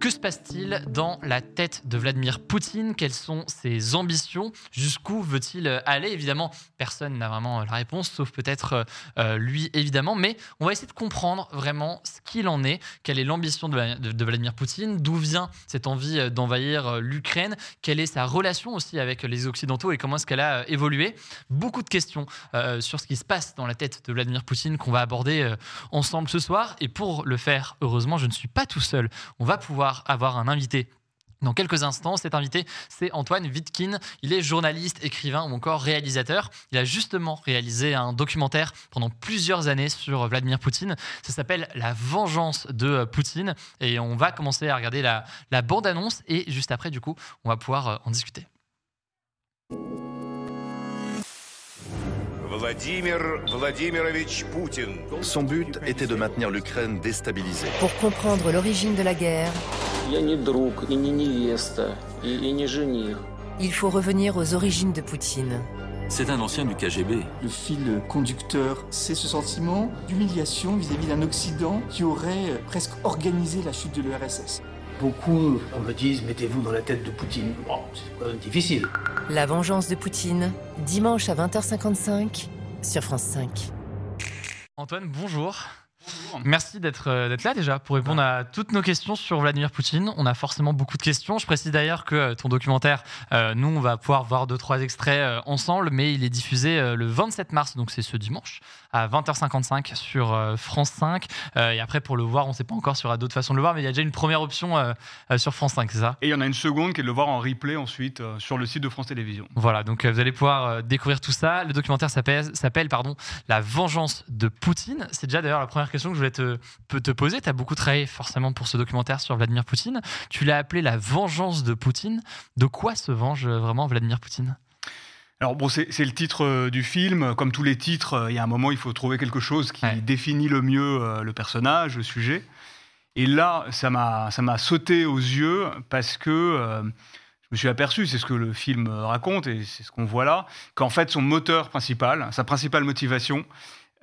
Que se passe-t-il dans la tête de Vladimir Poutine? Quelles sont ses ambitions? Jusqu'où veut-il aller? Évidemment, personne n'a vraiment la réponse, sauf peut-être euh, lui, évidemment. Mais on va essayer de comprendre vraiment ce qu'il en est. Quelle est l'ambition de, Vladimir Poutine? D'où vient cette envie d'envahir euh, l'Ukraine? Quelle est sa relation aussi avec les Occidentaux et comment est-ce qu'elle a euh, évolué? Beaucoup de questions sur ce qui se passe dans la tête de Vladimir Poutine qu'on va aborder ensemble ce soir. Et pour le faire, heureusement, je ne suis pas tout seul. On va pouvoir avoir un invité dans quelques instants, cet invité, c'est Antoine Wittkin. Il est journaliste, écrivain ou encore réalisateur. Il a justement réalisé un documentaire pendant plusieurs années sur Vladimir Poutine. Ça s'appelle La vengeance de Poutine. Et on va commencer à regarder la, la bande-annonce. Et juste après, du coup, on va pouvoir euh, en discuter. Vladimir Vladimirovich Poutine. Son but était de maintenir l'Ukraine déstabilisée. Pour comprendre l'origine de la guerre, il faut revenir aux origines de Poutine. C'est un ancien du KGB. Le fil conducteur, c'est ce sentiment d'humiliation vis-à-vis d'un Occident qui aurait presque organisé la chute de l'URSS. Beaucoup me disent mettez-vous dans la tête de Poutine. Bon, c'est quand même difficile. La vengeance de Poutine, dimanche à 20h55 sur France 5. Antoine, bonjour. Merci d'être euh, d'être là déjà pour répondre à toutes nos questions sur Vladimir Poutine. On a forcément beaucoup de questions. Je précise d'ailleurs que euh, ton documentaire, euh, nous, on va pouvoir voir deux trois extraits ensemble, mais il est diffusé le 27 mars, donc c'est ce dimanche à 20h55 sur France 5. et après, pour le voir, on ne sait pas encore s'il y aura d'autres façons de le voir, mais il y a déjà une première option sur France 5, c'est ça? Et il y en a une seconde qui est de le voir en replay ensuite sur le site de France Télévisions. Voilà, donc vous allez pouvoir découvrir tout ça. Le documentaire s'appelle pardon La vengeance de Poutine. C'est déjà d'ailleurs la première question que je voulais te, te poser. Tu as beaucoup travaillé forcément pour ce documentaire sur Vladimir Poutine. Tu l'as appelé La vengeance de Poutine. De quoi se venge vraiment Vladimir Poutine? Alors bon, c'est le titre euh, du film. Comme tous les titres, euh, il y a un moment, il faut trouver quelque chose qui définit le mieux euh, le personnage, le sujet. Et là, ça m'a sauté aux yeux parce que je me suis aperçu, c'est ce que le film raconte et c'est ce qu'on voit là, qu'en fait, son moteur principal, sa principale motivation,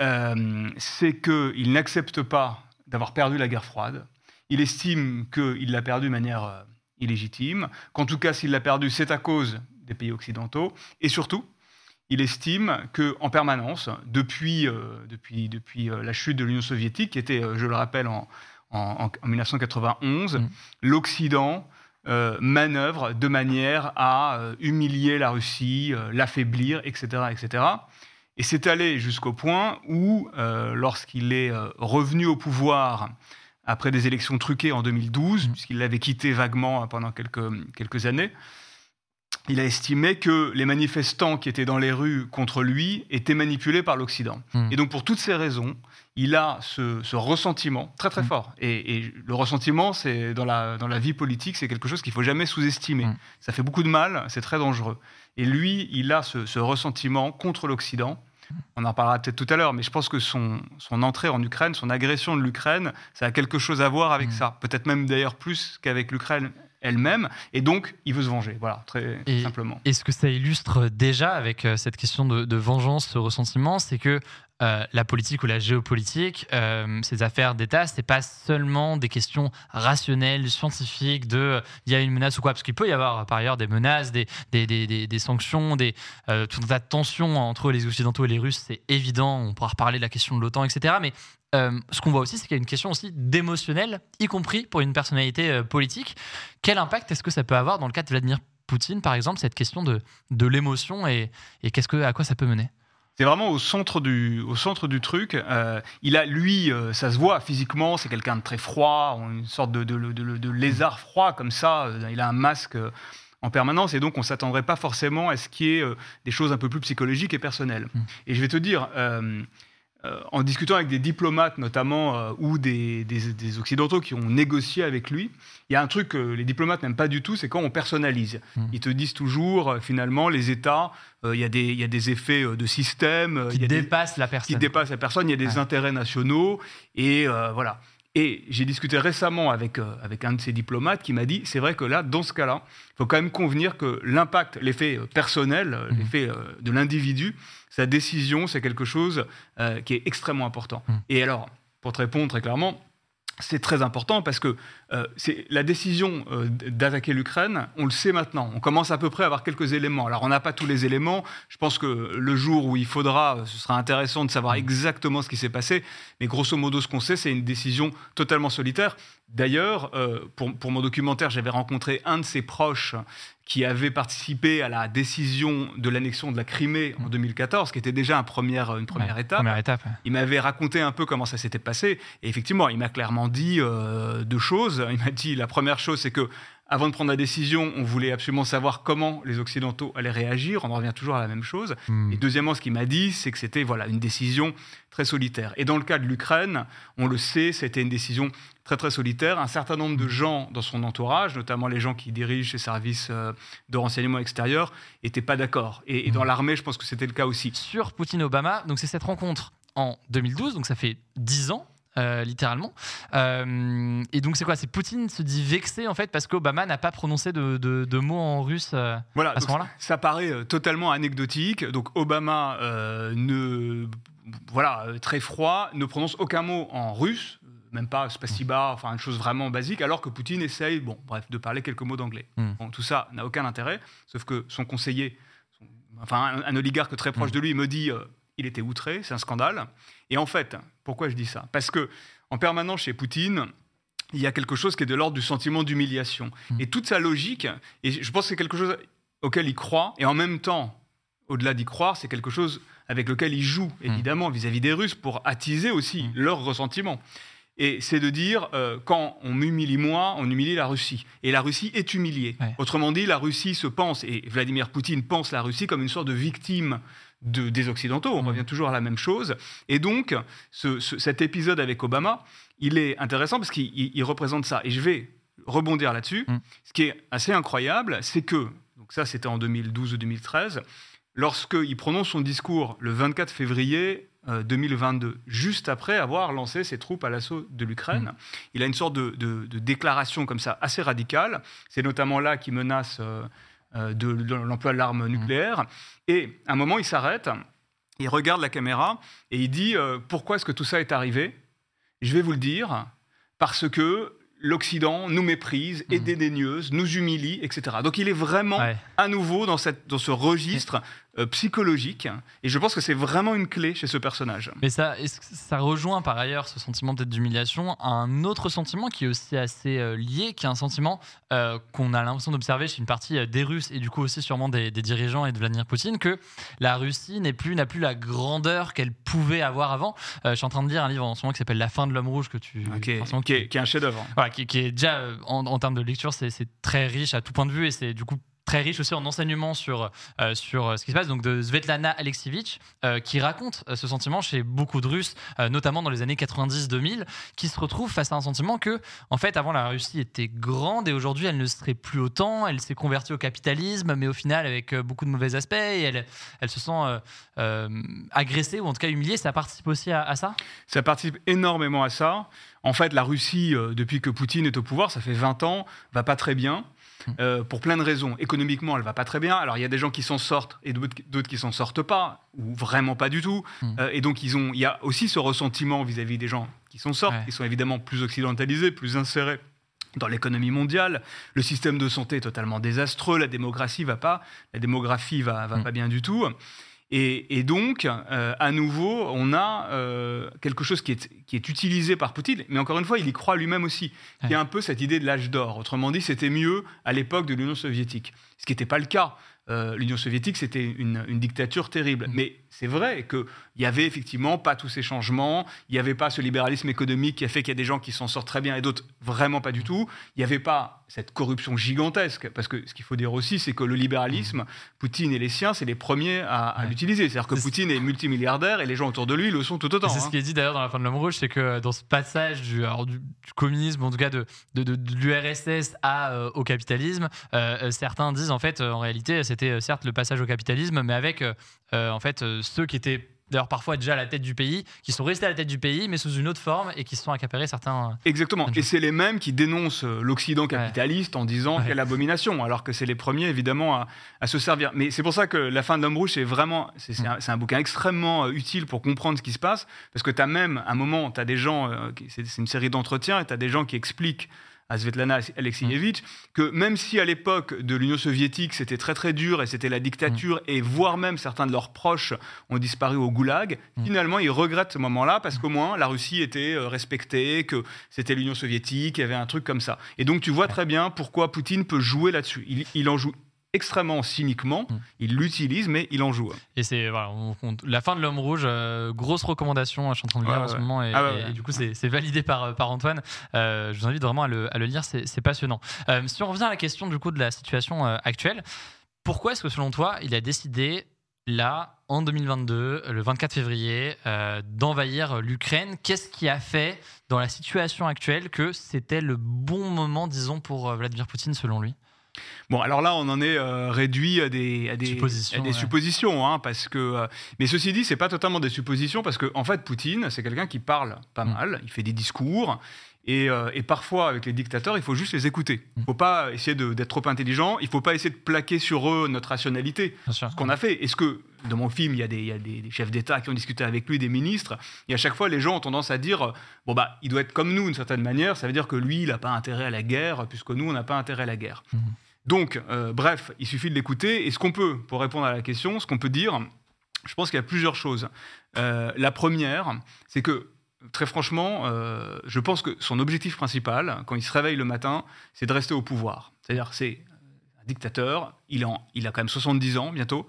euh, c'est qu'il n'accepte pas d'avoir perdu la guerre froide. Il estime qu'il l'a perdu de manière euh, illégitime, qu'en tout cas, s'il l'a perdu, c'est à cause des pays occidentaux. Et surtout, il estime qu'en permanence, depuis, euh, depuis, depuis la chute de l'Union soviétique, qui était, je le rappelle, en, en, 1991, mmh. l'Occident manœuvre de manière à humilier la Russie, l'affaiblir, etc., etc. Et c'est allé jusqu'au point où, euh, lorsqu'il est euh, revenu au pouvoir après des élections truquées en 2012, mmh. puisqu'il l'avait quitté vaguement pendant quelques, quelques années, il a estimé que les manifestants qui étaient dans les rues contre lui étaient manipulés par l'Occident. Mmh. Et donc pour toutes ces raisons, il a ce, ressentiment très très mmh. fort. Et, le ressentiment, c'est dans la, dans la vie politique, c'est quelque chose qu'il faut jamais sous-estimer. Ça fait beaucoup de mal, c'est très dangereux. Et lui, il a ce, ressentiment contre l'Occident. On en parlera peut-être tout à l'heure, mais je pense que son, son, entrée en Ukraine, son agression de l'Ukraine, ça a quelque chose à voir avec mm. ça. Peut-être même d'ailleurs plus qu'avec l'Ukraine elle-même. Et donc, il veut se venger. Voilà, très simplement. Et ce que ça illustre déjà avec euh, cette question de, vengeance, ce ressentiment, c'est que euh, la politique ou la géopolitique, euh, ces affaires d'État, c'est pas seulement des questions rationnelles, scientifiques, de euh, il y a une menace ou quoi, parce qu'il peut y avoir par ailleurs des menaces, des, des, des, des sanctions, des, tout un tas de tensions entre les Occidentaux et les Russes, c'est évident, on pourra reparler de la question de l'OTAN, etc. Mais ce qu'on voit aussi, c'est qu'il y a une question aussi d'émotionnel, y compris pour une personnalité politique. Quel impact est-ce que ça peut avoir dans le cas de Vladimir Poutine, par exemple, cette question de, de l'émotion et, et qu'est-ce que, à quoi ça peut mener? C'est vraiment au centre du, au centre du truc. Euh, il a, lui, euh, ça se voit physiquement, c'est quelqu'un de très froid, une sorte de, de, de, lézard froid comme ça. Euh, il a un masque en permanence et donc on s'attendrait pas forcément à ce qu'il y ait des choses un peu plus psychologiques et personnelles. Mmh. Et je vais te dire, en discutant avec des diplomates notamment euh, ou des, occidentaux qui ont négocié avec lui, il y a un truc que les diplomates n'aiment pas du tout, c'est quand on personnalise. Hmm. Ils te disent toujours, euh, finalement, les États, il y, a des effets de système qui dépassent la personne. Qui dépassent la personne. Il y a des intérêts nationaux et voilà. Et j'ai discuté récemment avec, avec un de ces diplomates qui m'a dit, c'est vrai que là, dans ce cas-là, il faut quand même convenir que l'impact, l'effet personnel, hmm. l'effet de l'individu, sa décision, c'est quelque chose euh, qui est extrêmement important. Mmh. Et alors, pour te répondre très clairement, c'est très important parce que euh, c'est la décision euh, d'attaquer l'Ukraine, on le sait maintenant. On commence à peu près à avoir quelques éléments. Alors on n'a pas tous les éléments. Je pense que le jour où il faudra, ce sera intéressant de savoir exactement ce qui s'est passé. Mais grosso modo, ce qu'on sait, c'est une décision totalement solitaire. D'ailleurs, pour, pour, mon documentaire, j'avais rencontré un de ses proches qui avait participé à la décision de l'annexion de la Crimée en 2014, qui était déjà une première, une première étape. Première étape Il m'avait raconté un peu comment ça s'était passé. Et effectivement, il m'a clairement dit euh, deux choses. Il m'a dit la première chose, c'est que avant de prendre la décision, on voulait absolument savoir comment les Occidentaux allaient réagir. On en revient toujours à la même chose. Hmm. Et deuxièmement, ce qu'il m'a dit, c'est que c'était voilà, une décision très solitaire. Et dans le cas de l'Ukraine, on le sait, c'était une décision très très solitaire. Un certain nombre de gens dans son entourage, notamment les gens qui dirigent ses services euh, de renseignement extérieur, n'étaient pas d'accord. Et, dans hmm. l'armée, je pense que c'était le cas aussi. Sur Poutine-Obama, donc c'est cette rencontre en 2012, donc ça fait 10 ans. Euh, littéralement. Euh, et donc c'est quoi? C'est Poutine se dit vexé en fait parce qu'Obama n'a pas prononcé de, mots en russe voilà, à ce moment-là? Ça paraît totalement anecdotique. Donc Obama ne, voilà, très froid, ne prononce aucun mot en russe même pas spasiba, enfin une chose vraiment basique, alors que Poutine essaye, bon, bref, de parler quelques mots d'anglais. Hmm. Bon, tout ça n'a aucun intérêt, sauf que son conseiller, enfin un, oligarque très proche hmm. de lui, me dit, euh, il était outré, c'est un scandale. Et en fait, pourquoi je dis ça? Parce que en permanence chez Poutine, il y a quelque chose qui est de l'ordre du sentiment d'humiliation. Hmm. Et toute sa logique, et je pense que c'est quelque chose auquel il croit, et en même temps, au-delà d'y croire, c'est quelque chose avec lequel il joue, évidemment, vis-à-vis -vis des Russes, pour attiser aussi leur ressentiment. Et c'est de dire, euh, quand on m'humilie moi, on humilie la Russie. Et la Russie est humiliée. Autrement dit, la Russie se pense, et Vladimir Poutine pense la Russie comme une sorte de victime de, des Occidentaux. On mmh. revient toujours à la même chose. Et donc, cet épisode avec Obama, il est intéressant parce qu'il représente ça. Et je vais rebondir là-dessus. Mmh. Ce qui est assez incroyable, c'est que, donc ça c'était en 2012 ou 2013, lorsqu'il prononce son discours le 24 février 2022, euh, juste après avoir lancé ses troupes à l'assaut de l'Ukraine. Mm. Il a une sorte de, déclaration comme ça assez radicale. C'est notamment là qu'il menace euh, euh, de, l'emploi de l'arme mm. nucléaire. Et à un moment, il s'arrête, il regarde la caméra et il dit Pourquoi est-ce que tout ça est arrivé? Je vais vous le dire, parce que l'Occident nous méprise, est mm. dédaigneuse, nous humilie, etc. Donc il est vraiment à nouveau dans, cette, dans ce registre euh, psychologique. Et je pense que c'est vraiment une clé chez ce personnage. Mais ça, ça rejoint par ailleurs ce sentiment peut-être d'humiliation à un autre sentiment qui est aussi assez euh, lié, qui est un sentiment euh, qu'on a l'impression d'observer chez une partie des Russes et du coup aussi sûrement des, dirigeants et de Vladimir Poutine, que la Russie n'est plus n'a plus la grandeur qu'elle pouvait avoir avant. je suis en train de lire un livre en ce moment qui s'appelle La fin de l'homme rouge que tu qui, est, qui, est, un chef-d'œuvre. Voilà, qui, est déjà en, en termes de lecture, c'est très riche à tout point de vue et c'est du coup très riche aussi en enseignements sur, euh, sur euh, ce qui se passe, donc de Svetlana Alexievich, euh, qui raconte ce sentiment chez beaucoup de Russes, notamment dans les années 90-2000, qui se retrouvent face à un sentiment que, en fait, avant la Russie était grande et aujourd'hui elle ne serait plus autant, elle s'est convertie au capitalisme, mais au final avec beaucoup de mauvais aspects, et elle, elle se sent agressée ou en tout cas humiliée. Ça participe aussi à, à ça? Ça participe énormément à ça. En fait, la Russie, depuis que Poutine est au pouvoir, ça fait 20 ans, va pas très bien. Euh, pour plein de raisons. Économiquement, elle va pas très bien. Alors il y a des gens qui s'en sortent et d'autres qui s'en sortent pas, ou vraiment pas du tout. Euh, et donc ils ont, il y a aussi ce ressentiment vis-à-vis des gens qui s'en sortent, Ouais. qui sont évidemment plus occidentalisés, plus insérés dans l'économie mondiale. Le système de santé est totalement désastreux. La démographie va pas. La démographie va, va pas bien du tout. Et, et donc, euh, à nouveau, on a euh, quelque chose qui est, qui est utilisé par Poutine, mais encore une fois, il y croit lui-même aussi, qui est un peu cette idée de l'âge d'or. Autrement dit, c'était mieux à l'époque de l'Union soviétique, ce qui n'était pas le cas. Euh, L'Union soviétique, c'était une, une dictature terrible. Mais c'est vrai qu'il n'y avait effectivement pas tous ces changements, il n'y avait pas ce libéralisme économique qui a fait qu'il y a des gens qui s'en sortent très bien et d'autres vraiment pas du tout. Il n'y avait pas cette corruption gigantesque, parce que ce qu'il faut dire aussi, c'est que le libéralisme, Poutine et les siens, c'est les premiers à, à l'utiliser. C'est-à-dire que Poutine est multimilliardaire et les gens autour de lui le sont tout autant. C'est ce hein. qui est dit d'ailleurs dans la fin de l'homme rouge, c'est que dans ce passage du, alors, du, du communisme, en tout cas de, de, de- de l'URSS à, euh, au capitalisme, euh, euh, certains disent en fait, euh, en réalité, c'était euh, certes le passage au capitalisme, mais avec euh, euh, en fait euh, ceux qui étaient d'ailleurs parfois déjà à la tête du pays, qui sont restés à la tête du pays, mais sous une autre forme et qui se sont accaparés certains. Exactement. Et c'est les mêmes qui dénoncent euh, l'Occident capitaliste en disant quelle abomination, alors que c'est les premiers évidemment à, à se servir. Mais c'est pour ça que La fin de l'homme rouge, c'est vraiment, c'est c'est un, un bouquin extrêmement euh, utile pour comprendre ce qui se passe, parce que tu as même, un moment, tu as des gens, euh, c'est une série d'entretiens, et tu as des gens qui expliquent à Svetlana Alexievitch que même si à l'époque de l'Union soviétique c'était très très dur et c'était la dictature et voire même certains de leurs proches ont disparu au goulag, finalement ils regrettent ce moment-là parce qu'au moins la Russie était euh, respectée, que c'était l'Union soviétique, il y avait un truc comme ça. Et donc tu vois très bien pourquoi Poutine peut jouer là-dessus. Il, il en joue extrêmement cyniquement, il l'utilise mais il en joue. Et c'est voilà, on- on- la fin de l'homme rouge, euh, grosse recommandation, je suis en train de lire Ouais, en ce moment, et, Ah et- ouais. et du coup c'est validé par, par Antoine. Euh, je vous invite vraiment à le, à le lire, c'est passionnant. Euh, si on revient à la question du coup de la situation euh, actuelle, pourquoi est-ce que selon toi il a décidé là en 2022, le 24 février, euh, d'envahir l'Ukraine? Qu'est-ce qui a fait dans la situation actuelle que c'était le bon moment, disons, pour euh, Vladimir Poutine selon lui? Bon, alors là, on en est euh, réduit à des, à des Suppositions, à des ouais. suppositions, hein, parce que. euh, mais ceci dit, c'est pas totalement des suppositions, parce que en fait, Poutine, c'est quelqu'un qui parle pas Mm. mal, il fait des discours. Et, euh, et parfois, avec les dictateurs, il faut juste les écouter. Mm. Il ne faut pas essayer d'être trop intelligent. Il ne faut pas essayer de plaquer sur eux notre rationalité. Ce qu'on a fait. Est-ce que, dans mon film, il y a des, il y a des- des chefs d'État qui ont discuté avec lui, des ministres, et à chaque fois, les gens ont tendance à dire euh, bon, bah, il doit être comme nous d'une certaine manière. Ça veut dire que lui, il n'a pas intérêt à la guerre, puisque nous, on n'a pas intérêt à la guerre. Donc, euh, bref, il suffit de l'écouter. Et ce qu'on peut, pour répondre à la question, ce qu'on peut dire, je pense qu'il y a plusieurs choses. Euh, la première, c'est que, très franchement, euh, je pense que son objectif principal, quand il se réveille le matin, c'est de rester au pouvoir. C'est-à-dire, c'est dictateur, il, en- il a quand même 70 ans bientôt,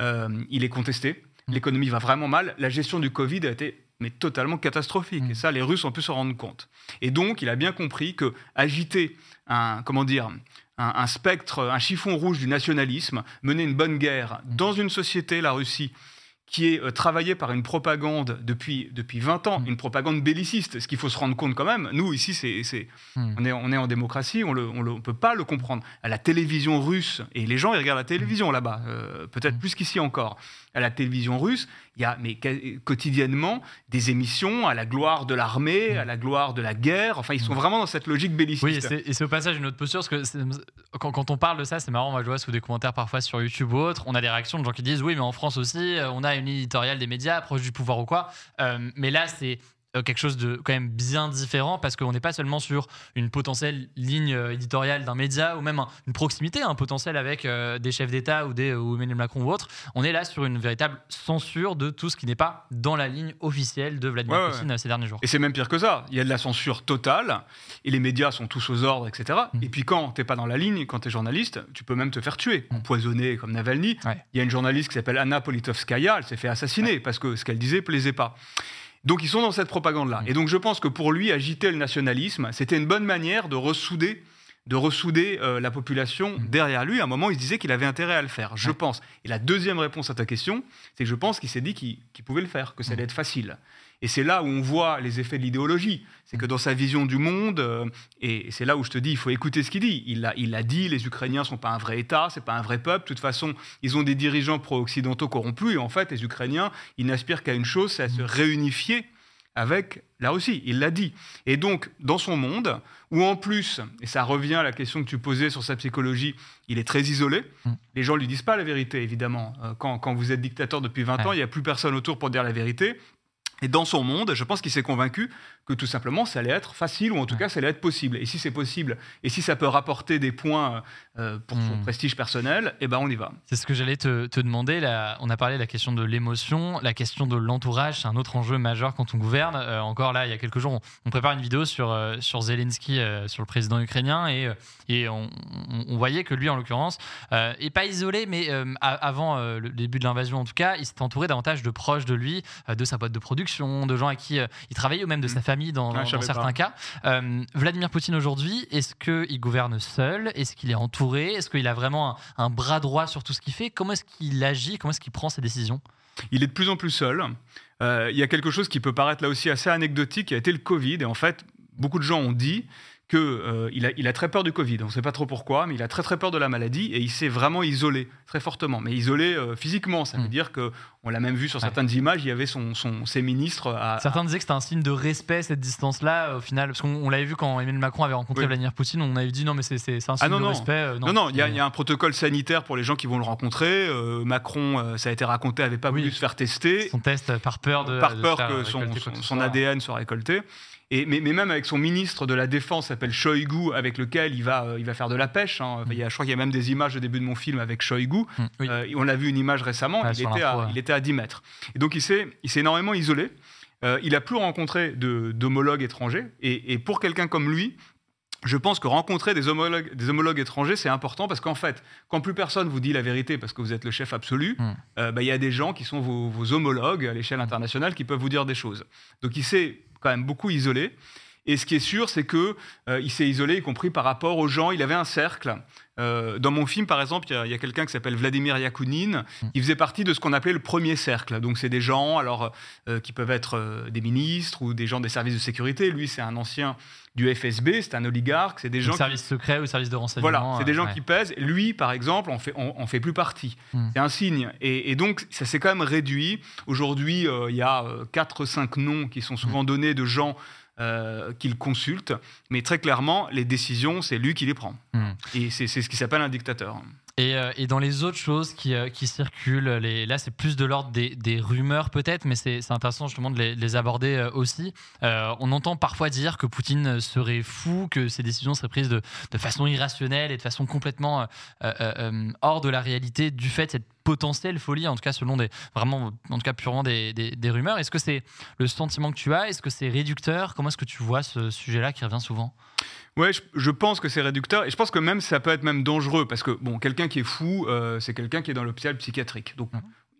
Euh, il est contesté, l'économie va vraiment mal, la gestion du Covid a été mais totalement catastrophique. Et ça, les Russes ont pu se rendre compte. Et donc, il a bien compris que agiter un, comment dire, un, un spectre, un chiffon rouge du nationalisme, mener une bonne guerre dans une société, la Russie, qui est euh, travaillée par une propagande depuis, depuis 20 ans, une propagande belliciste. Ce qu'il faut se rendre compte quand même, nous ici, c'est, c'est- on, est, on est en démocratie, on ne peut pas le comprendre. À la télévision russe, et les gens ils regardent la télévision là-bas, euh, peut-être plus qu'ici encore, à la télévision russe, il y a mais, quotidiennement des émissions à la gloire de l'armée, à la gloire de la guerre. Enfin, ils sont vraiment dans cette logique belliciste. Oui, et c'est- au passage une autre posture, parce que quand, quand on parle de ça, c'est marrant, moi je vois sous des commentaires parfois sur YouTube ou autre, on a des réactions de gens qui disent oui, mais en France aussi, euh, on a une éditoriale des médias proche du pouvoir ou quoi. Euh, mais là, c'est quelque chose de quand même bien différent parce qu'on n'est pas seulement sur une potentielle ligne euh, éditoriale d'un média ou même un- une proximité, un potentiel avec euh, des chefs d'État ou, des, ou Emmanuel Macron ou autre. On est là sur une véritable censure de tout ce qui n'est pas dans la ligne officielle de Vladimir Ouais, Poutine ouais. euh, ces derniers jours. Et c'est même pire que ça. Il y a de la censure totale et les médias sont tous aux ordres, etc. Et puis quand t'es pas dans la ligne, quand tu es journaliste, tu peux même te faire tuer, empoisonner comme Navalny. Il y a une journaliste qui s'appelle Anna Politkovskaya, elle s'est fait assassiner parce que ce qu'elle disait plaisait pas. Donc ils sont dans cette propagande-là. Et donc je pense que pour lui, agiter le nationalisme, c'était une bonne manière de ressouder de ressouder euh, la population derrière lui. À un moment, il se disait qu'il avait intérêt à le faire, je pense. Et la deuxième réponse à ta question, c'est que je pense qu'il s'est dit qu'il pouvait le faire, que ça allait être facile. Et c'est là où on voit les effets de l'idéologie. C'est que dans sa vision du monde, euh, et c'est là où je te dis, il faut écouter ce qu'il dit. Il a, il a dit, les Ukrainiens sont pas un vrai État, c'est pas un vrai peuple. De toute façon, ils ont des dirigeants pro-occidentaux corrompus. Et en fait, les Ukrainiens, ils n'aspirent qu'à une chose, c'est à se réunifier avec la Russie. Il l'a dit. Et donc, dans son monde, où en plus, et ça revient à la question que tu posais sur sa psychologie, il est très isolé. Mm. Les gens ne lui disent pas la vérité, évidemment. Euh, Quand, quand vous êtes dictateur depuis 20 ans, il n'y a plus personne autour pour dire la vérité. Et dans son monde, je pense qu'il s'est convaincu que tout simplement, ça allait être facile, ou en tout cas, ça allait être possible. Et si c'est possible, et si ça peut rapporter des points euh, pour son Mm. prestige personnel, eh ben on y va. C'est ce que j'allais te, te demander. Là, on a parlé de la question de l'émotion, la question de l'entourage, c'est un autre enjeu majeur quand on gouverne. Euh, encore là, il y a quelques jours, on, on prépare une vidéo sur, euh, sur Zelensky, euh, sur le président ukrainien, et, euh, et on, on- on voyait que lui, en l'occurrence, euh, est pas isolé, mais euh, avant euh, le début de l'invasion, en tout cas, il s'est entouré davantage de proches de lui, euh, de sa boîte de production, de gens à qui euh, il travaillait, ou même de sa famille dans, Ah, certains pas. cas. Euh, Vladimir Poutine aujourd'hui, est-ce qu'il gouverne seul? Est-ce qu'il est entouré? Est-ce qu'il a vraiment un, un bras droit sur tout ce qu'il fait? Comment est-ce qu'il agit? Comment est-ce qu'il prend ses décisions? Il est de plus en plus seul. Euh, il y a quelque chose qui peut paraître là aussi assez anecdotique, qui a été le Covid. Et en fait, beaucoup de gens ont dit qu'il il a, il a très peur du Covid. On ne sait pas trop pourquoi, mais il a très très peur de la maladie et il s'est vraiment isolé très fortement. Mais isolé euh, physiquement, ça veut dire que on l'a même vu sur certaines images. Il y avait son, son- ses ministres à, Certains disaient que c'était un signe de respect, cette distance-là, au final, parce qu'on on l'avait vu quand Emmanuel Macron avait rencontré Oui. Vladimir Poutine, on avait dit non, mais c'est un signe Ah non, de non. respect. euh, Non, non, il y, a- il y a un protocole sanitaire pour les gens qui vont le rencontrer. Euh, Macron, euh, ça a été raconté, avait pas voulu se faire tester. Son test euh, par peur de. par de peur que son. ADN soit récolté. Et, mais, mais même avec son ministre de la Défense, s'appelle Shoigu, avec lequel il va, euh, il va faire de la pêche. hein. Enfin, il y a, je crois qu'il y a même des images au début de mon film avec Shoigu. Euh, on a vu une image récemment, Ouais, il, était à, ouais. il était à 10 mètres. Et donc il s'est il s'est énormément isolé. Euh, il a plus rencontré d'homologues étrangers. Et, et pour quelqu'un comme lui, je pense que rencontrer des homologues, des homologues étrangers, c'est important parce qu'en fait, quand plus personne vous dit la vérité parce que vous êtes le chef absolu, euh, bah, il y a des gens qui sont vos, vos homologues à l'échelle internationale qui peuvent vous dire des choses. Donc il s'est quand même beaucoup isolé. Et ce qui est sûr, c'est que euh, il s'est isolé, y compris par rapport aux gens. Il avait un cercle. Euh, dans mon film, par exemple, il y a, quelqu'un qui s'appelle Vladimir Yakounine. Il faisait partie de ce qu'on appelait le premier cercle. Donc, c'est des gens, alors, euh, qui peuvent être des ministres ou des gens des services de sécurité. Lui, c'est un ancien du FSB, c'est un oligarque. C'est des gens. Qui- service secret ou service de renseignement. voilà, c'est des gens euh, qui ouais. pèsent. Lui, par exemple, en fait, on, fait plus partie. Mm. C'est un signe. Et, et donc, ça s'est quand même réduit. Aujourd'hui, euh, il y a 4-5 noms qui sont souvent donnés de gens euh, qu'il consulte. Mais très clairement, les décisions, c'est lui qui les prend. Mm. Et c'est ce qui s'appelle un dictateur. Et, euh, et dans les autres choses qui, euh, circulent, là c'est plus de l'ordre des, rumeurs peut-être, mais c'est intéressant justement de les, les aborder euh, aussi. On entend parfois dire que Poutine serait fou, que ses décisions seraient prises de, façon irrationnelle et de façon complètement hors de la réalité du fait de cette potentielle folie, en tout cas selon des vraiment, en tout cas purement des rumeurs. Est-ce que c'est le sentiment que tu as? Est-ce que c'est réducteur? Comment est-ce que tu vois ce sujet-là qui revient souvent? Ouais, je, je pense que c'est réducteur et je pense que même ça peut être même dangereux parce que bon, quelqu'un qui est fou, euh, c'est quelqu'un qui est dans l'hôpital psychiatrique. Donc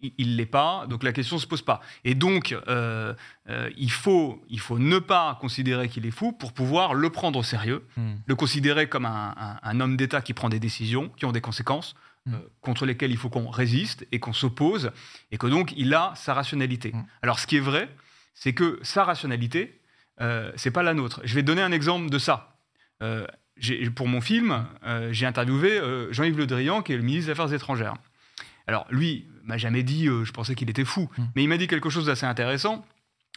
il- il l'est pas, donc la question se pose pas. Et donc euh, euh, il faut il faut ne pas considérer qu'il est fou pour pouvoir le prendre au sérieux, Hmm. le considérer comme un, un- un homme d'État qui prend des décisions qui ont des conséquences. euh, contre lesquelles il faut qu'on résiste et qu'on s'oppose, et que donc il a sa rationalité. Alors ce qui est vrai, c'est que sa rationalité, euh, c'est pas la nôtre. Je vais donner un exemple de ça. Euh, pour mon film, euh, j'ai interviewé euh, Jean-Yves Le Drian, qui est le ministre des Affaires étrangères. Alors, lui m'a jamais dit, euh, je pensais qu'il était fou, mais il m'a dit quelque chose d'assez intéressant.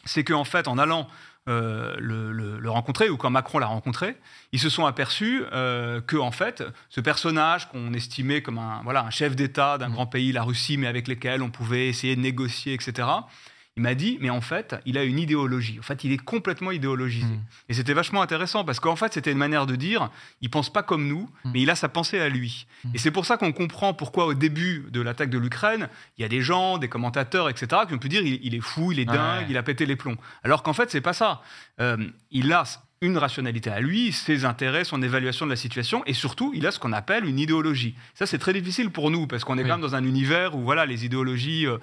C'est qu'en fait, en allant le, le- le rencontrer, ou quand Macron l'a rencontré, ils se sont aperçus que, en fait, ce personnage qu'on estimait comme un, voilà, un chef d'État d'un grand pays, la Russie, mais avec lequel on pouvait essayer de négocier, etc., il m'a dit, mais en fait, il a une idéologie. En fait, il est complètement idéologisé. Et c'était vachement intéressant parce qu'en fait, c'était une manière de dire, il pense pas comme nous, mais il a sa pensée à lui. Et c'est pour ça qu'on comprend pourquoi au début de l'attaque de l'Ukraine, il y a des gens, des commentateurs, etc., qui ont pu dire, il, il est fou, il est Ouais. dingue, il a pété les plombs. Alors qu'en fait, c'est pas ça. Euh, il a une rationalité à lui, ses intérêts, son évaluation de la situation, et surtout, il a ce qu'on appelle une idéologie. Ça, c'est très difficile pour nous, parce qu'on est Oui. quand même dans un univers où voilà, les idéologies euh,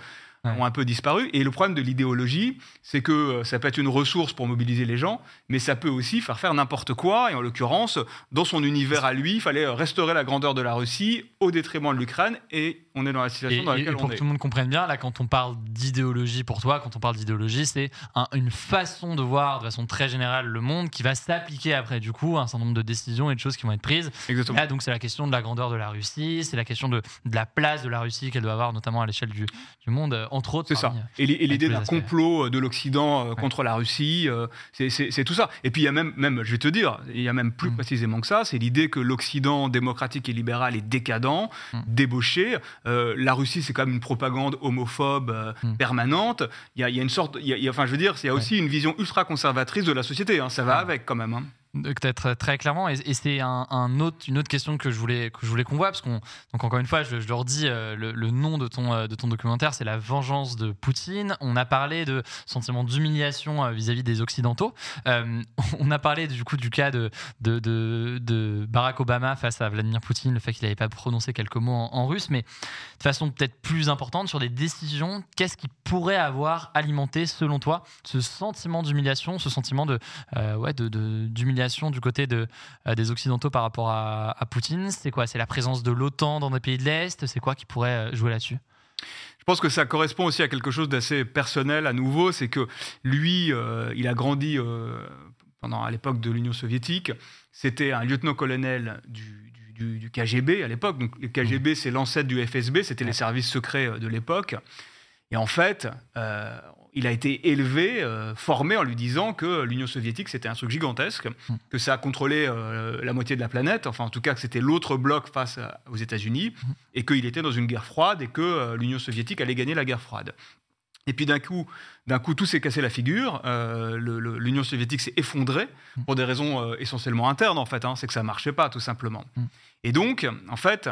ont un peu disparu. Et le problème de l'idéologie, c'est que euh, ça peut être une ressource pour mobiliser les gens, mais ça peut aussi faire faire n'importe quoi. Et en l'occurrence, dans son univers à lui, il fallait restaurer la grandeur de la Russie au détriment de l'Ukraine, et on est dans la situation Et, dans et- laquelle et pour on que tout le monde comprenne bien, là, quand on parle d'idéologie pour toi, quand on parle d'idéologie, c'est un- une façon de voir de façon très générale le monde qui va s'appliquer après, du coup, à un certain nombre de décisions et de choses qui vont être prises. Exactement. Là, donc, c'est la question de la grandeur de la Russie, c'est la question de, de la place de la Russie qu'elle doit avoir, notamment à l'échelle du, du monde. Entre autres. C'est ça. euh, Et, l'i- et l'idée d'un complot de l'Occident euh, contre la Russie, euh, c'est- tout ça. Et puis il y a même, même, je vais te dire, il y a même Mm. plus précisément que ça, c'est l'idée que l'Occident démocratique et libéral est décadent, Mm. débauché. Euh, la Russie, c'est quand même une propagande homophobe euh, Mm. permanente. Il y, a, il y a une sorte, il y a- il y a- enfin je veux dire, il y a aussi une vision ultra conservatrice de la société. hein. Ça va Ouais. avec quand même. hein. Peut-être très clairement, et, c'est une autre question que je voulais que je qu'on voit, parce qu'on donc encore une fois, je, je leur dis euh, le, nom de ton euh, de ton documentaire, c'est la vengeance de Poutine. On a parlé de sentiment d'humiliation euh, vis-à-vis des occidentaux. On a parlé du coup du cas de de, de, de Barack Obama face à Vladimir Poutine, le fait qu'il n'avait pas prononcé quelques mots en, russe, mais de façon peut-être plus importante sur des décisions. Qu'est-ce qui pourrait avoir alimenté, selon toi, ce sentiment d'humiliation, ce sentiment de ouais, de- de- du côté de, euh, des Occidentaux par rapport à, à Poutine C'est quoi? C'est la présence de l'OTAN dans des pays de l'Est? C'est quoi qui pourrait euh, jouer là-dessus? Je pense que ça correspond aussi à quelque chose d'assez personnel à nouveau, c'est que lui, euh, il a grandi euh, pendant à l'époque de l'Union soviétique. C'était un lieutenant-colonel du, du- du- du KGB à l'époque. Donc le KGB, c'est l'ancêtre du FSB, c'était les services secrets de l'époque. Et en fait, euh, il a été élevé, euh, formé en lui disant que l'Union soviétique, c'était un truc gigantesque, que ça contrôlait euh, la moitié de la planète, enfin en tout cas que c'était l'autre bloc face à- aux États-Unis, et qu'il était dans une guerre froide et que euh, l'Union soviétique allait gagner la guerre froide. Et puis d'un coup, d'un coup, tout s'est cassé la figure. euh, L'Union soviétique s'est effondrée pour des raisons euh, essentiellement internes, en fait. hein, c'est que ça marchait pas, tout simplement. Et donc, en fait,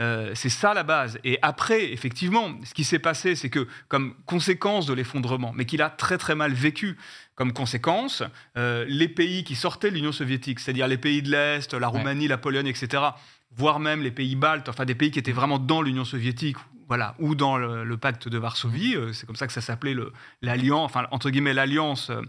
euh, c'est ça la base. Et après, effectivement, ce qui s'est passé, c'est que, comme conséquence de l'effondrement, mais qu'il a très très mal vécu, comme conséquence, les pays qui sortaient de l'Union soviétique, c'est-à-dire les pays de l'Est, la Roumanie, la Pologne, etc., voire même les pays baltes, enfin des pays qui étaient vraiment dans l'Union soviétique, voilà, ou dans le, le pacte de Varsovie, euh, c'est comme ça que ça s'appelait l'alliance, enfin entre guillemets l'alliance euh,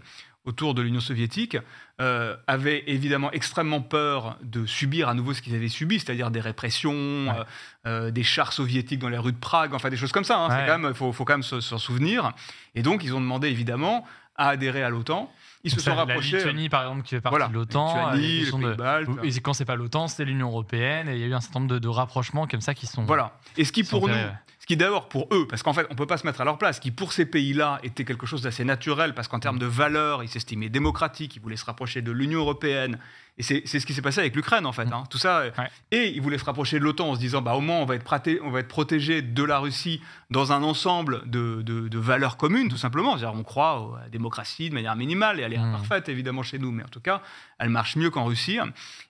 autour de l'Union soviétique, euh, avaient évidemment extrêmement peur de subir à nouveau ce qu'ils avaient subi, c'est-à-dire des répressions, euh, euh, des chars soviétiques dans les rues de Prague, enfin des choses comme ça. Il Ouais. quand même, faut, faut quand même se- s'en souvenir. Et donc ils ont demandé évidemment à adhérer à l'OTAN. Ils se sont rapprochés. La Lituanie, par exemple, qui fait partie Voilà, de l'OTAN. Euh, de-. Et quand c'est pas l'OTAN, c'est l'Union européenne. Et il y a eu un certain nombre de, de rapprochements comme ça qui sont. Voilà. Et ce qui pour nous, qui d'abord pour eux, parce qu'en fait on peut pas se mettre à leur place, ce qui pour ces pays-là était quelque chose d'assez naturel, parce qu'en termes de valeurs, ils s'estimaient démocratiques, ils voulaient se rapprocher de l'Union européenne. Et c'est ce qui s'est passé avec l'Ukraine en fait. hein. Tout ça. euh, Et ils voulaient se rapprocher de l'OTAN en se disant, bah au moins on va être praté- on va être protégé de la Russie dans un ensemble de, de- de valeurs communes, tout simplement. C'est-à-dire, on croit à la démocratie de manière minimale, et elle est imparfaite évidemment chez nous, mais en tout cas, elle marche mieux qu'en Russie.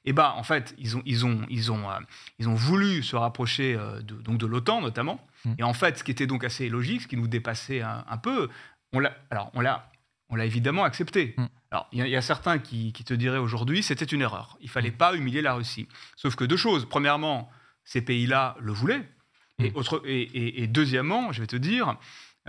Et bah en fait, ils ont, ils ont, ils ont, euh, ils ont voulu se rapprocher euh, de, donc de l'OTAN notamment. Et en fait, ce qui était donc assez logique, ce qui nous dépassait un, un peu, on l'a, alors on l'a, on l'a évidemment accepté. Alors, il y, a- il y a certains qui, qui te diraient aujourd'hui, c'était une erreur. Il fallait pas humilier la Russie. Sauf que deux choses. Premièrement, ces pays-là le voulaient. Et, autre, et, et- et deuxièmement, je vais te dire,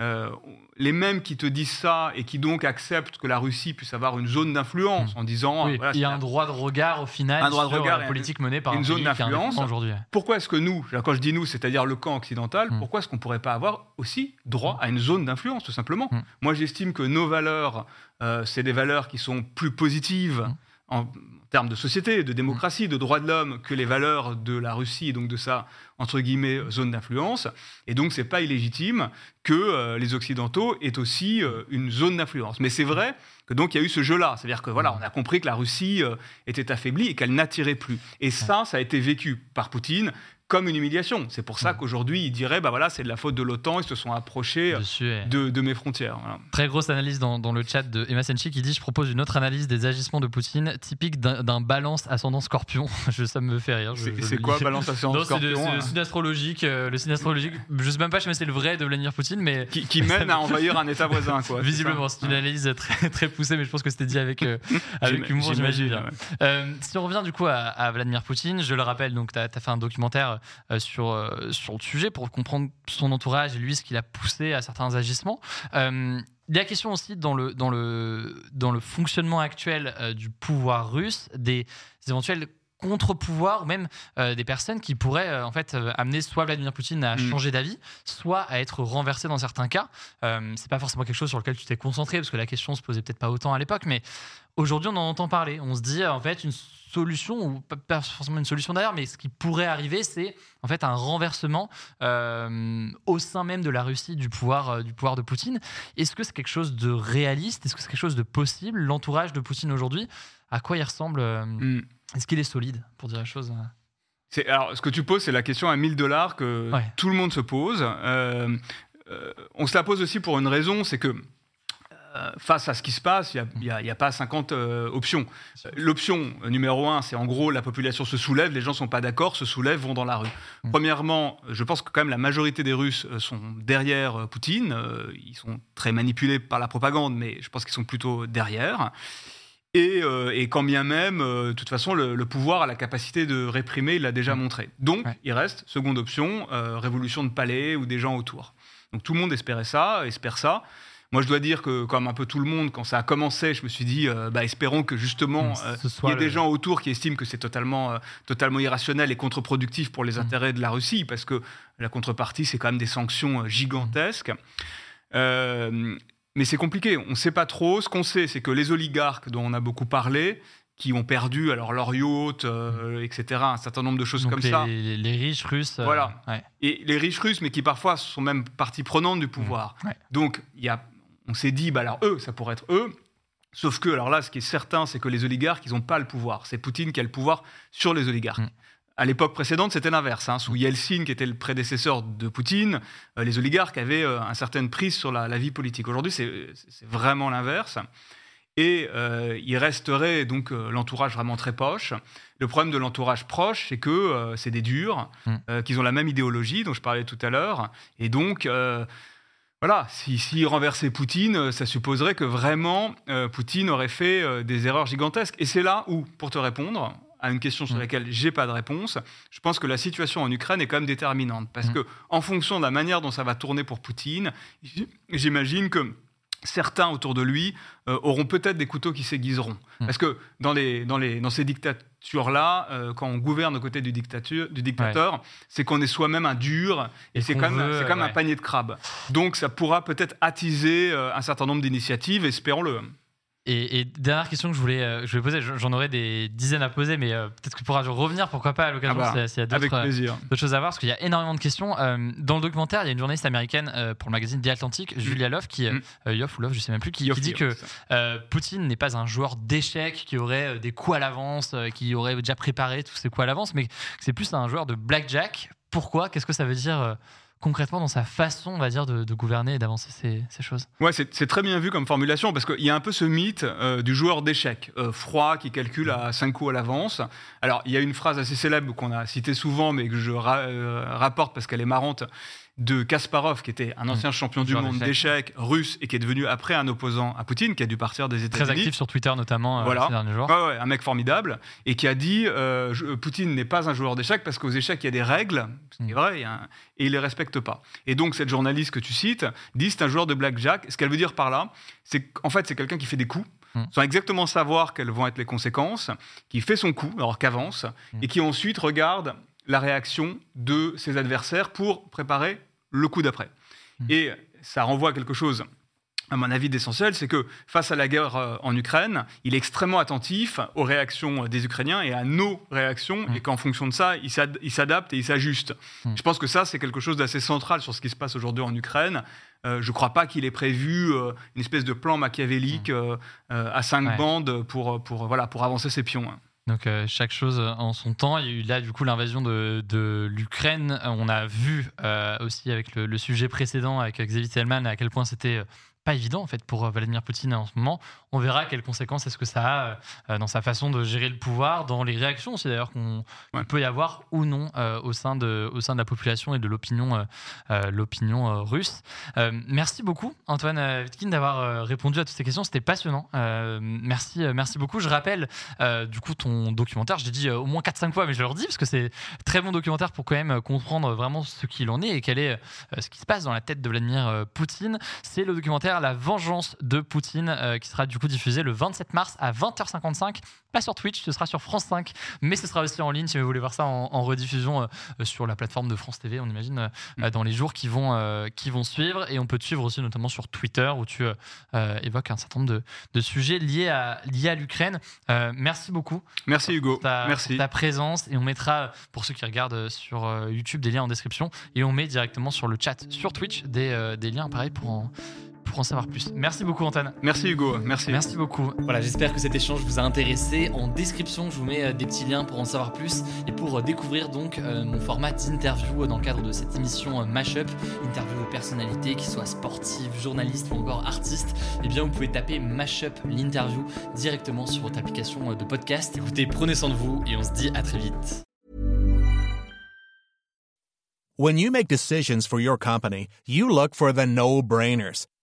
euh, les mêmes qui te disent ça et qui donc acceptent que la Russie puisse avoir une zone d'influence en disant Oui, voilà, il y a un droit de regard au final Un droit de sur regard la politique menée par une un zone d'influence. aujourd'hui. Pourquoi est-ce que nous, quand je dis nous, c'est-à-dire le camp occidental, pourquoi est-ce qu'on ne pourrait pas avoir aussi droit à une zone d'influence, tout simplement Moi, j'estime que nos valeurs, euh, c'est des valeurs qui sont plus positives en termes de société, de démocratie, de droits de l'homme que les valeurs de la Russie et donc de sa entre guillemets zone d'influence. Et donc, c'est pas illégitime que euh, les occidentaux aient aussi euh, une zone d'influence. Mais c'est vrai que donc il y a eu ce jeu-là, c'est-à-dire que voilà, on a compris que la Russie euh, était affaiblie et qu'elle n'attirait plus. Et ça, ça a été vécu par Poutine comme une humiliation. C'est pour ça qu'aujourd'hui, il dirait, bah voilà, c'est de la faute de l'OTAN, ils se sont approchés euh, de, de mes frontières. Voilà. Très grosse analyse dans, dans le chat de Emma Senchi qui dit Je propose une autre analyse des agissements de Poutine, typique d'un balance ascendant scorpion. Je- ça me fait rire. C'est- quoi, balance ascendant Non, scorpion, C'est le hein signe astrologique. euh, le signe astrologique, je sais même pas si c'est le vrai de Vladimir Poutine, mais. Qui, qui mène à envahir un État voisin, quoi. Visiblement, c'est une analyse très, très poussée, mais je pense que c'était dit avec, euh, avec humour, j'imagine ouais. Euh, si on revient du coup à, à Vladimir Poutine, je le rappelle, donc tu as, fait un documentaire sur, euh, sur le sujet pour comprendre son entourage et lui ce qu'il a poussé à certains agissements. Euh, il y a question aussi dans le, dans le, dans le fonctionnement actuel euh, du pouvoir russe, des éventuelles contre-pouvoirs ou même euh, des personnes qui pourraient euh, en fait euh, amener soit Vladimir Poutine à Mm. changer d'avis, soit à être renversé dans certains cas. C'est pas forcément quelque chose sur lequel tu t'es concentré parce que la question se posait peut-être pas autant à l'époque, mais aujourd'hui on en entend parler. On se dit en fait une solution ou pas- forcément une solution d'ailleurs, mais ce qui pourrait arriver, c'est en fait un renversement au sein même de la Russie du pouvoir du pouvoir de Poutine. Est-ce que c'est quelque chose de réaliste? Est-ce que c'est quelque chose de possible? L'entourage de Poutine aujourd'hui, à quoi il ressemble Mm. Est-ce qu'il est solide pour dire la chose euh alors, ce que tu poses, c'est la question à 1000 dollars que Ouais. tout le monde se pose. Euh, euh, on se la pose aussi pour une raison, c'est que euh, face à ce qui se passe, il n'y a, pas 50 euh, options. L'option numéro un, c'est en gros la population se soulève, les gens sont pas d'accord, se soulèvent, vont dans la rue. Mm. Premièrement, je pense que quand même la majorité des Russes sont derrière Poutine. Ils sont très manipulés par la propagande, mais je pense qu'ils sont plutôt derrière. Et, euh, et quand bien même, euh, de toute façon, le, le pouvoir a la capacité de réprimer, il l'a déjà montré. Donc, Ouais. il reste, seconde option, euh, révolution de palais ou des gens autour. Donc tout le monde espérait ça, espère ça. Moi, je dois dire que, comme un peu tout le monde, quand ça a commencé, je me suis dit, bah, espérons que justement, Mm, il y ait des gens autour qui estiment que c'est totalement, totalement irrationnel et contre-productif pour les Mm. intérêts de la Russie, parce que la contrepartie, c'est quand même des sanctions gigantesques. Mais c'est compliqué, on ne sait pas trop. Ce qu'on sait, c'est que les oligarques dont on a beaucoup parlé, qui ont perdu alors leur yacht, euh, etc., un certain nombre de choses Donc comme les, ça, les- les riches russes. euh, Voilà. ouais. et les riches russes, mais qui parfois sont même partie prenante du pouvoir. Ouais. Donc, y a, on s'est dit, bah alors eux, ça pourrait être eux. Sauf que, alors là, ce qui est certain, c'est que les oligarques, ils n'ont pas le pouvoir. C'est Poutine qui a le pouvoir sur les oligarques. Mm. À l'époque précédente, c'était l'inverse. hein. Sous Yeltsin, qui était le prédécesseur de Poutine, euh, les oligarques avaient euh, une certaine prise sur la, la vie politique. Aujourd'hui, c'est vraiment l'inverse. Et euh, il resterait donc euh, l'entourage vraiment très proche. Le problème de l'entourage proche, c'est que c'est des durs, Mm. qu'ils ont la même idéologie dont je parlais tout à l'heure. Et donc, voilà, si, si renversait Poutine, ça supposerait que vraiment Poutine aurait fait des erreurs gigantesques. Et c'est là où, pour te répondre à une question sur Mm. laquelle j'ai pas de réponse, je pense que la situation en Ukraine est quand même déterminante. Parce Mm. que, en fonction de la manière dont ça va tourner pour Poutine, j'imagine que certains autour de lui euh, auront peut-être des couteaux qui s'aiguiseront. Mm. Parce que dans, les, dans, les, dans ces dictatures-là, euh, quand on gouverne aux côtés du, dictature, du dictateur, c'est qu'on est soi-même un dur et, Et c'est veut, comme un panier de crabes. Donc ça pourra peut-être attiser euh, un certain nombre d'initiatives, espérons-le. Et, et dernière question que je voulais, euh, je voulais poser, j'en aurais des dizaines à poser, mais euh, peut-être que tu pourras revenir, pourquoi pas à l'occasion, Ah bah, s'il y a- d'autres euh, d'autres choses à voir, parce qu'il y a énormément de questions. Dans le documentaire, il y a une journaliste américaine pour le magazine The Atlantic, Julia Love, qui, Mm. Yoff ou Love, je sais même plus, qui, Yoff, qui dit Yoff, que Poutine n'est pas un joueur d'échecs qui aurait des coups à l'avance, qui aurait déjà préparé tous ses coups à l'avance, mais que c'est plus un joueur de blackjack. Pourquoi? Qu'est-ce que ça veut dire concrètement dans sa façon, on va dire, de, gouverner et d'avancer ces, choses Ouais, c'est très bien vu comme formulation parce qu'il y a un peu ce mythe euh, du joueur d'échecs, euh, froid, qui calcule à 5 coups à l'avance. Alors, il y a une phrase assez célèbre qu'on a citée souvent, mais que je euh, rapporte parce qu'elle est marrante, de Kasparov, qui était un ancien champion du monde d'échecs. russe et qui est devenu après un opposant à Poutine, qui a dû partir des Très États-Unis. actif sur Twitter notamment euh, ces derniers jours. Ouais, ouais, un mec formidable, et qui a dit euh, je- Poutine n'est pas un joueur d'échecs parce qu'aux échecs, il y a des règles, ce qui est Mm. vrai, un- et il les respecte pas. Et donc, cette journaliste que tu cites dit c'est un joueur de blackjack. Ce qu'elle veut dire par là, c'est qu'en fait, c'est quelqu'un qui fait des coups. Mm. Sans exactement savoir quelles vont être les conséquences, qui fait son coup, alors qu'avance, Mm. et qui ensuite regarde la réaction de ses adversaires pour préparer le coup d'après. Mm. Et ça renvoie à quelque chose à mon avis, d'essentiel, c'est que face à la guerre euh, en Ukraine, il est extrêmement attentif aux réactions euh, des Ukrainiens et à nos réactions, Mm. et qu'en fonction de ça, il s'ad- il s'adapte et il s'ajuste. Mm. Je pense que ça, c'est quelque chose d'assez central sur ce qui se passe aujourd'hui en Ukraine. Euh, je ne crois pas qu'il ait prévu euh, une espèce de plan machiavélique euh, à cinq. Ouais. bandes pour, pour, voilà, pour avancer ses pions. hein. Donc euh, chaque chose en son temps. Il y a eu là du coup l'invasion de, l'Ukraine. On a vu euh, aussi avec le, le sujet précédent avec Xavier Tellman à quel point c'était euh, pas évident en fait pour euh, Vladimir Poutine en ce moment. On verra quelles conséquences est-ce que ça a euh, dans sa façon de gérer le pouvoir, dans les réactions aussi d'ailleurs qu'on Ouais. peut y avoir ou non euh, au sein de au sein de la population et de l'opinion euh, l'opinion russe. Euh, merci beaucoup Antoine Vitkin d'avoir répondu à toutes ces questions. C'était passionnant. Merci merci beaucoup. Je rappelle du coup ton documentaire. Je l'ai dit au moins 4-5 fois, mais je le redis parce que c'est très bon documentaire pour quand même comprendre vraiment ce qu'il en est et quel est ce qui se passe dans la tête de Vladimir Poutine. C'est le documentaire documentaire La vengeance de Poutine qui sera du coup diffusé le 27 mars à 20h55 pas sur Twitch, ce sera sur France 5, mais ce sera aussi en ligne si vous voulez voir ça en, rediffusion sur la plateforme de France TV, on imagine, mm. dans les jours qui vont, qui vont suivre. Et on peut te suivre aussi notamment sur Twitter où tu évoques un certain nombre de, de sujets liés à, liés à l'Ukraine. merci beaucoup. Merci Hugo. Ta, merci. ta présence. Et on mettra, pour ceux qui regardent sur YouTube, des liens en description. Et on met directement sur le chat sur Twitch des, des liens pareil pour en pour en savoir plus. Merci beaucoup Antoine. Merci Hugo, merci. Merci beaucoup. Voilà, j'espère que cet échange vous a intéressé. En description, je vous mets euh, des petits liens pour en savoir plus et pour euh, découvrir donc euh, mon format d'interview dans le cadre de cette émission Mashup, interview de personnalités, qui soient sportives, journalistes ou encore artistes. Eh bien, vous pouvez taper Mashup l'interview directement sur votre application de podcast. Écoutez, prenez soin de vous et on se dit à très vite. When you make decisions for your company, you look for the no-brainers.